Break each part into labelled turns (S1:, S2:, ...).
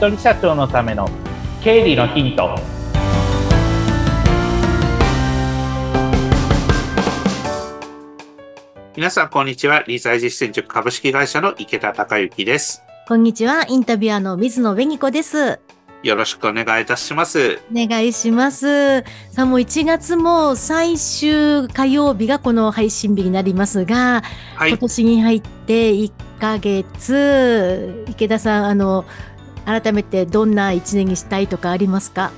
S1: 人社長のための経理のヒント
S2: 皆さん、こんにちは。理財実践塾株式会社の池田隆之です。
S3: こんにちは。インタビュアーの水野紅子です。
S2: よろしくお願いいたします。
S3: お願いします。さあ、もう1月も最終火曜日がこの配信日になりますが、
S2: はい
S3: 今。年に入って1ヶ月、池田さん、あの、改めてどんな1年にしたいとかありますか？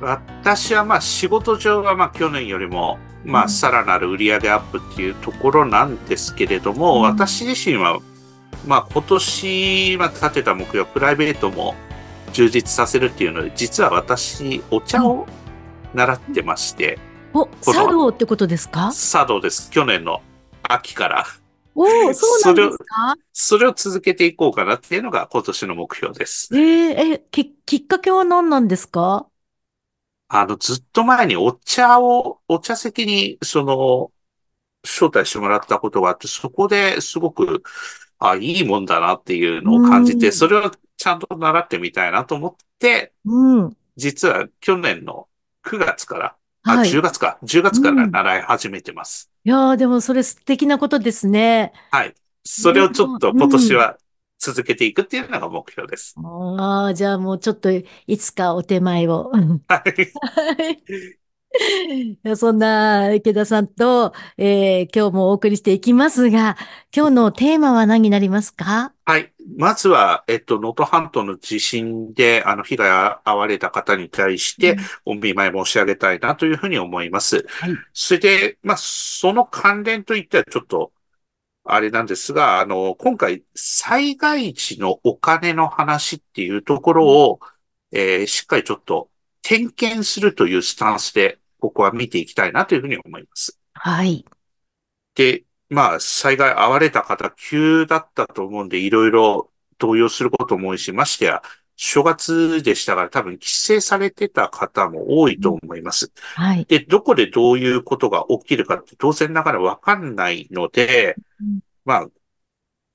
S2: 私はまあ仕事上はまあ去年よりもま
S3: うん。
S2: あさらなる売上アップっていうところなんですけれども、
S3: うん。
S2: 私自身はまあ今年まあ立てた目標、プライベートも充実させるっていうので、実は私お茶を習ってまして、
S3: お、茶道ってことですか？
S2: 茶道です。去年の秋から。
S3: おお、そうなんですか？
S2: それを続けていこうかなっていうのが今年の目標です。
S3: えー、え、き、きっかけは何なんですか？
S2: あの、ずっと前にお茶を、お茶席に、その、招待してもらったことがあって、そこですごく、あ、いいもんだなっていうのを感じて、
S3: うん
S2: それをちゃんと習ってみたいなと思って、
S3: うん。
S2: 実は去年の9月から、あ、
S3: はい。
S2: 10月か、10月から習い始めてます。
S3: いやーでもそれ素敵なことですね。
S2: はい。それをちょっと今年は続けていくっていうのが目標です。
S3: ああ、じゃあもうちょっといつかお手前を。
S2: はい。
S3: そんな池田さんと、えー今日もお送りしていきますが、今日のテーマは何になりますか？
S2: はい。まずは、えっと、能登半島の地震で、あの、被害が遭われた方に対して、お見舞い申し上げたいなというふうに思います。
S3: はい
S2: それで、まあ、その関連といってはちょっと、あれなんですが、あの、今回、災害時のお金の話っていうところを、えーしっかりちょっと点検するというスタンスで、ここは見ていきたいなというふうに思います。
S3: はい。
S2: で、まあ、災害遭われた方、急だったと思うんで、いろいろ動揺することも多いし、ましてや、正月でしたから多分帰省されてた方も多いと思います。
S3: はい。
S2: で、どこでどういうことが起きるかって当然ながらわかんないので
S3: うん、
S2: まあ、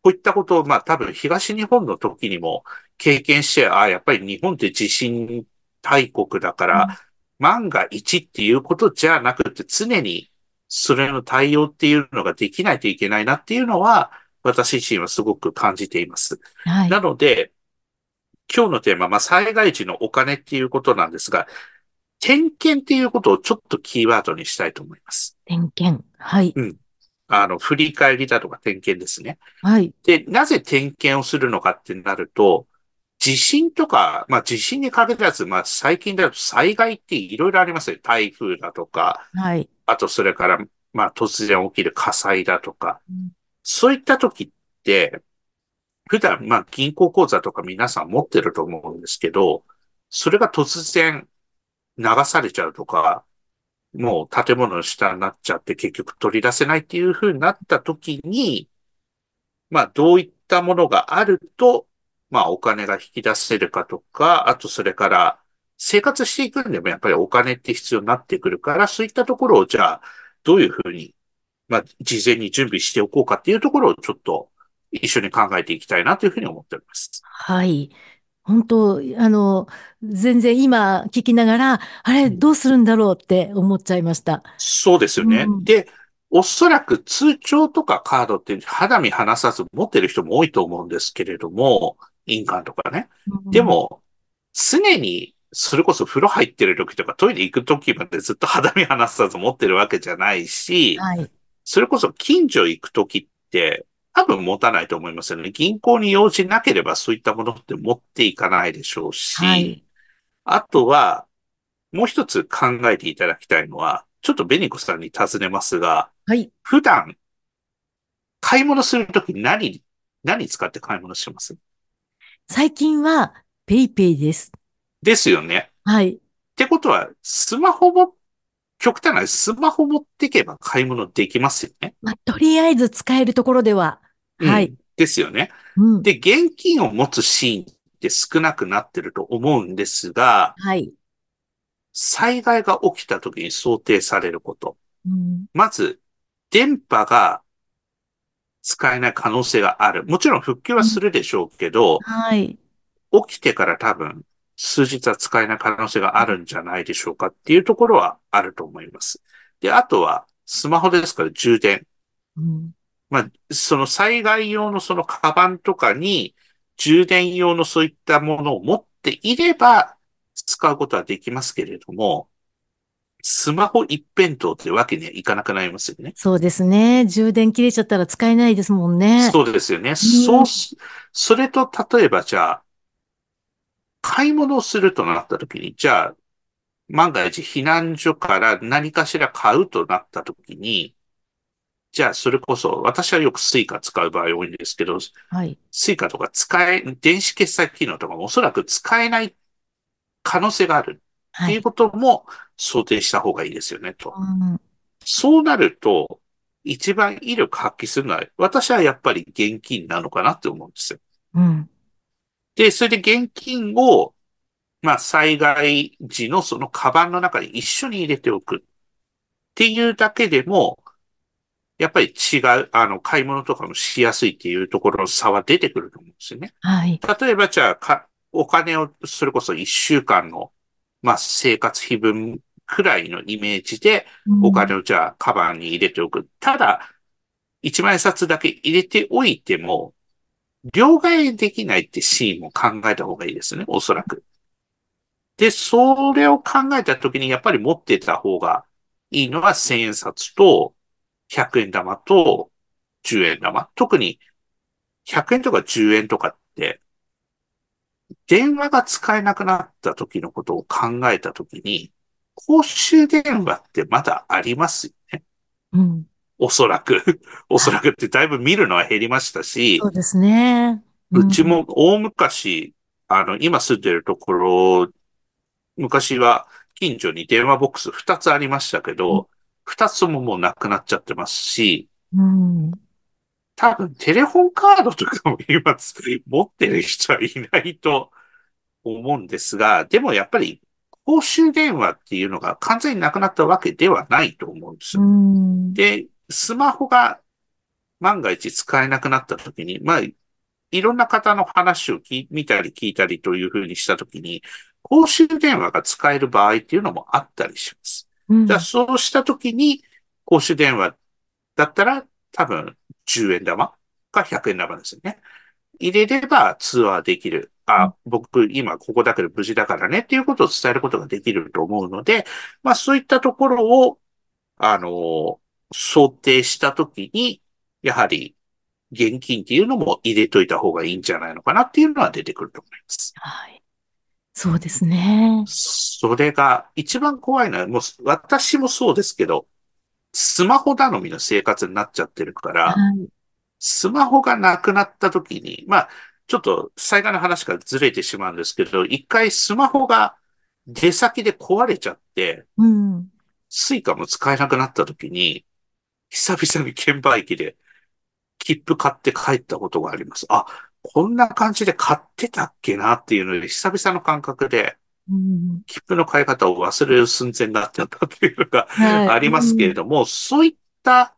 S2: こういったことを、まあ多分東日本の時にも経験して、ああ、やっぱり日本って地震大国だから、万が一っていうことじゃなくて、常にそれの対応っていうのができないといけないなっていうのは、私自身はすごく感じています。
S3: はい。
S2: なので、今日のテーマ、まあ、災害時のお金っていうことなんですが、点検っていうことをちょっとキーワードにしたいと思います。
S3: 点検。はい。
S2: あの、振り返りだとか点検ですね。
S3: はい。
S2: で、なぜ点検をするのかってなると、地震とか、まあ地震に限らず、まあ最近だと災害っていろいろありますよ。台風だとか、
S3: はい。
S2: あとそれから、まあ突然起きる火災だとか、
S3: うん
S2: そういった時って、普段、まあ銀行口座とか皆さん持ってると思うんですけど、それが突然流されちゃうとか、もう建物の下になっちゃって結局取り出せないっていう風になった時に、まあどういったものがあると、まあお金が引き出せるかとか、あとそれから生活していくんでもやっぱりお金って必要になってくるから、そういったところをじゃあどういう風に、まあ事前に準備しておこうかっていうところをちょっと一緒に考えていきたいなというふうに思っております。
S3: はい。本当、あの、全然今聞きながら、あれ、どうするんだろうって思っちゃいました。
S2: そうですよね。
S3: うん
S2: で、おそらく通帳とかカードって肌身離さず持ってる人も多いと思うんですけれども、印鑑とかね。でも、常に、それこそ風呂入ってる時とかトイレ行く時までずっと肌身離さず持ってるわけじゃないし
S3: うん、はい。
S2: それこそ近所行く時って多分持たないと思いますよね。銀行に用事なければそういったものって持っていかないでしょうし、
S3: はい
S2: あとは、もう一つ考えていただきたいのは、ちょっとベニコさんに尋ねますが、
S3: はい。
S2: 普段、買い物するとき何、何使って買い物します？
S3: 最近は、ペイペイです。
S2: ですよね。
S3: はい。
S2: ってことは、スマホも、極端な話スマホ持ってけば買い物できますよね。
S3: まあ、とりあえず使えるところでは、はい
S2: うん。ですよね。
S3: うん。
S2: で、現金を持つシーンって少なくなってると思うんですが、
S3: はい。
S2: 災害が起きた時に想定されること。
S3: うん。
S2: まず、電波が使えない可能性がある。もちろん復旧はするでしょうけど、
S3: はい。
S2: 起きてから多分、数日は使えない可能性があるんじゃないでしょうかっていうところはあると思います。で、あとは、スマホですから充電。
S3: うん。
S2: まあ、その災害用のそのカバンとかに、充電用のそういったものを持っていれば、使うことはできますけれども、スマホ一辺倒ってわけにはいかなくなりますよね。
S3: そうですね。充電切れちゃったら使えないですもんね。
S2: そうですよね。そうす、それと例えばじゃあ、買い物をするとなった時に、じゃあ、万が一避難所から何かしら買うとなった時に、じゃあそれこそ、私はよくスイカ使う場合多いんですけど、
S3: はい。
S2: スイカとか使え、電子決済機能とかもおそらく使えない可能性がある
S3: はい。
S2: っていうことも想定した方がいいですよね、と。
S3: うん
S2: そうなると、一番威力発揮するのは、私はやっぱり現金なのかなって思うんですよ。
S3: うん。
S2: で、それで現金を、まあ、災害時のそのカバンの中に一緒に入れておくっていうだけでも、やっぱり違う、あの、買い物とかもしやすいっていうところの差は出てくると思うんですよね。
S3: はい。
S2: 例えば、じゃあ、か、お金を、それこそ一週間の、まあ、生活費分くらいのイメージで、お金をじゃあ、カバンに入れておく。ただ、一万円札だけ入れておいても、両替できないってシーンも考えた方がいいですね、おそらく。で、それを考えたときに、やっぱり持ってた方がいいのは千円札と、100円玉と、10円玉。特に、100円とか10円とかって、電話が使えなくなった時のことを考えたときに、公衆電話ってまだありますよね。
S3: うん。
S2: おそらく。おそらくってだいぶ見るのは減りましたし
S3: そ、うですね。
S2: うちも大昔、あの、今住んでるところ、昔は近所に電話ボックス2つありましたけど、2つとももうなくなっちゃってますし、
S3: うん。
S2: 多分テレホンカードとかも今つ持ってる人はいないと思うんですが、でもやっぱり公衆電話っていうのが完全になくなったわけではないと思うんです
S3: う
S2: よ。
S3: ん。
S2: で、スマホが万が一使えなくなった時に、まあ、いろんな方の話を聞い見たり聞いたりというふうにした時に、公衆電話が使える場合っていうのもあったりします。
S3: うん
S2: じゃあ、そうしたときに、公衆電話だったら、多分、10円玉か100円玉ですよね。入れれば通話できる。
S3: うん
S2: あ、僕、今ここだけど無事だからねっていうことを伝えることができると思うので、まあ、そういったところを、あの、想定したときに、やはり、現金っていうのも入れといた方がいいんじゃないのかなっていうのは出てくると思います。
S3: はい。そうですね。
S2: それが一番怖いのは、もう私もそうですけど、スマホ頼みの生活になっちゃってるから、
S3: はい。
S2: スマホがなくなった時に、まあ、ちょっと災害の話からずれてしまうんですけど、一回スマホが出先で壊れちゃって、
S3: うん。
S2: スイカも使えなくなった時に、久々に券売機で切符買って帰ったことがあります。あ、こんな感じで買ってたっけなっていうので、久々の感覚で、
S3: うん。
S2: 切符の買い方を忘れる寸前になってたっていうのが
S3: はい。
S2: ありますけれども、そういった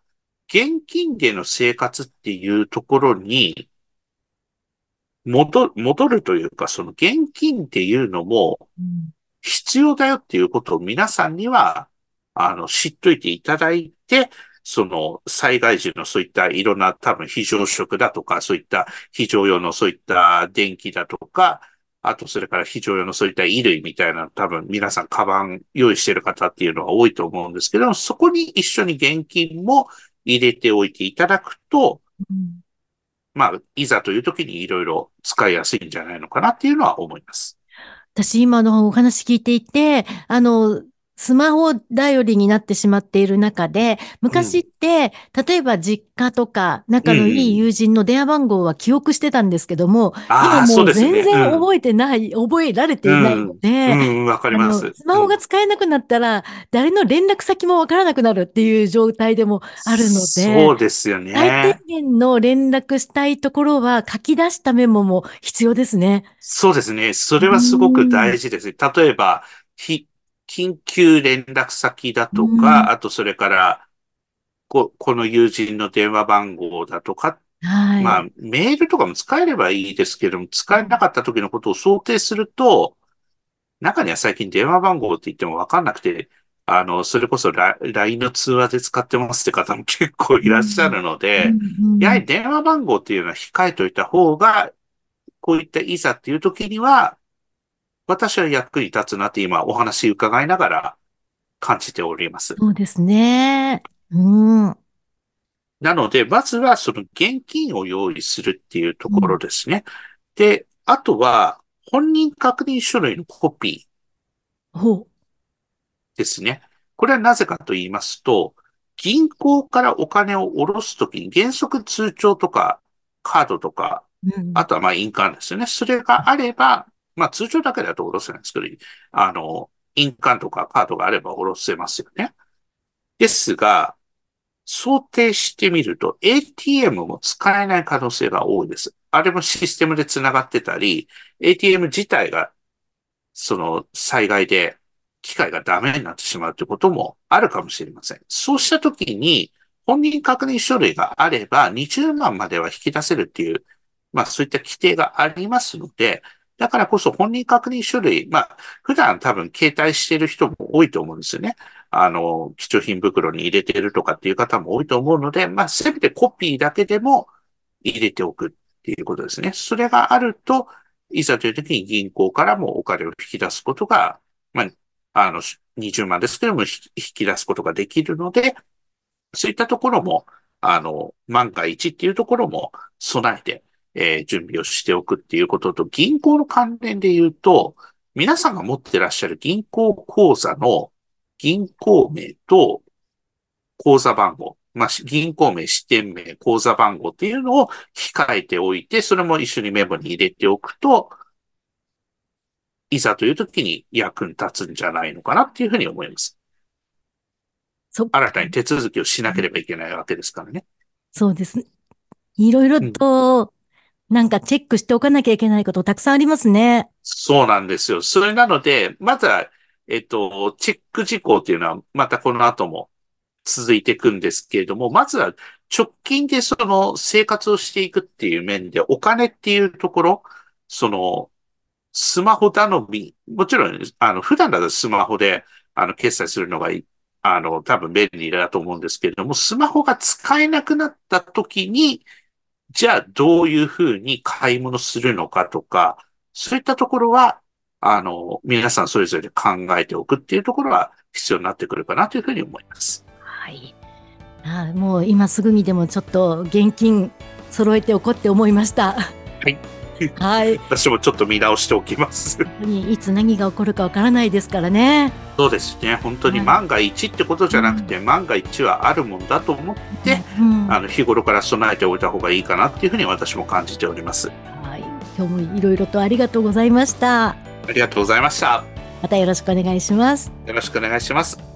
S2: 現金での生活っていうところに戻る、戻るというか、その現金っていうのも
S3: うん。
S2: 必要だよっていうことを皆さんには、あの、知っといていただいて、その災害時のそういったいろんな多分非常食だとか、そういった非常用のそういった電気だとか、あとそれから非常用のそういった衣類みたいな多分皆さんカバン用意してる方っていうのが多いと思うんですけど、そこに一緒に現金も入れておいていただくと、
S3: うん
S2: まあ、いざという時にいろいろ使いやすいんじゃないのかなっていうのは思います。
S3: 私今のお話聞いていて、あの、スマホ頼りになってしまっている中で、昔って、例えば実家とか仲のいい友人の電話番号は記憶してたんですけども、
S2: ああ、
S3: 今もう。全然
S2: うん
S3: 覚えてない、覚えられていないので、
S2: うん、わかります。
S3: スマホが使えなくなったら、誰の連絡先もわからなくなるっていう状態でもあるので、
S2: そうですよ
S3: 最
S2: ね
S3: 低。限の連絡したいところは書き出したメモも必要ですね。
S2: そうですね。それはすごく大事ですね。例えば、ひ緊急連絡先だと
S3: うん
S2: か、あとそれから、こ、この友人の電話番号だとかっ
S3: はい。
S2: まあ、メールとかも使えればいいですけども、使えなかった時のことを想定すると、中には最近電話番号って言ってもわかんなくて、あの、それこそラ LINE の通話で使ってますって方も結構いらっしゃるので、やはり電話番号っていうのは控えておいた方が、こういったいざっていう時には、私は役に立つなって今お話伺いながら感じております。
S3: そうですね。うん。
S2: なので、まずはその現金を用意するっていうところですね。で、あとは本人確認書類のコピ
S3: ほ
S2: ーですね。これはなぜかと言いますと、銀行からお金を下ろすときに原則通帳とかカードとか、
S3: う。うん。
S2: あとはまあ印鑑ですよね。それがあれば、まあ通帳だけだと下ろせないんですけど、あの、印鑑とかカードがあれば下ろせますよね。ですが、想定してみると ATM も使えない可能性が多いです。あれもシステムで繋がってたり、ATM 自体がその災害で機械がダメになってしまうということもあるかもしれません。そうしたときに本人確認書類があれば20万までは引き出せるっていう、まあそういった規定がありますので、だからこそ本人確認書類、まあ普段多分携帯している人も多いと思うんですよね。あの、貴重品袋に入れてるとかっていう方も多いと思うので、まあせめてコピーだけでも入れておくっていうことですね。それがあると、いざという時に銀行からもお金を引き出すことが、まあ、あの、20万ですけども、引き出すことができるので、そういったところも、あの、万が一っていうところも備えて、えー準備をしておくっていうことと、銀行の関連で言うと、皆さんが持ってらっしゃる銀行口座の銀行名と口座番号、まあ、し銀行名、支店名、口座番号っていうのを控えておいて、それも一緒にメモに入れておくと、いざという時に役に立つんじゃないのかなっていうふうに思います。新たに手続きをしなければいけないわけですからね。
S3: そうです。いろいろと、なんかチェックしておかなきゃいけないことたくさんありますね。
S2: そうなんですよ。それなので、まずは、えっと、チェック事項っていうのは、またこの後も続いていくんですけれども、まずは直近でその生活をしていくっていう面で、お金っていうところ、その、スマホ頼み、もちろん、あの、普段だとスマホで、あの、決済するのがいい、あの、多分便利だと思うんですけれども、スマホが使えなくなった時に、じゃあどういうふうに買い物するのかとか、そういったところは、あの、皆さんそれぞれ考えておくっていうところは必要になってくるかなというふうに思います。
S3: はい。あーもう今すぐにでもちょっと現金揃えておこうって思いました。
S2: はい。
S3: はい。
S2: 私もちょっと見直しておきます。
S3: いつ何が起こるかわからないですからね。
S2: そうですね。本当に万が一ってことじゃなくて、万が一はあるもんだと思って、
S3: うん、
S2: あの、日頃から備えておいた方がいいかなっていうふうに私も感じております。
S3: はい。今日もいろいろとありがとうございました。
S2: ありがとうございました。
S3: またよろしくお願いします。
S2: よろしくお願いします。